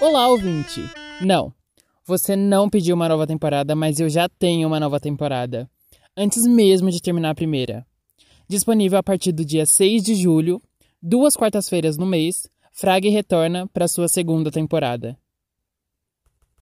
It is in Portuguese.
Olá, ouvinte! Não, você não pediu uma nova temporada, mas eu já tenho uma nova temporada. Antes mesmo de terminar a primeira. Disponível a partir do dia 6 de julho, duas quartas-feiras no mês, Frag retorna para sua segunda temporada.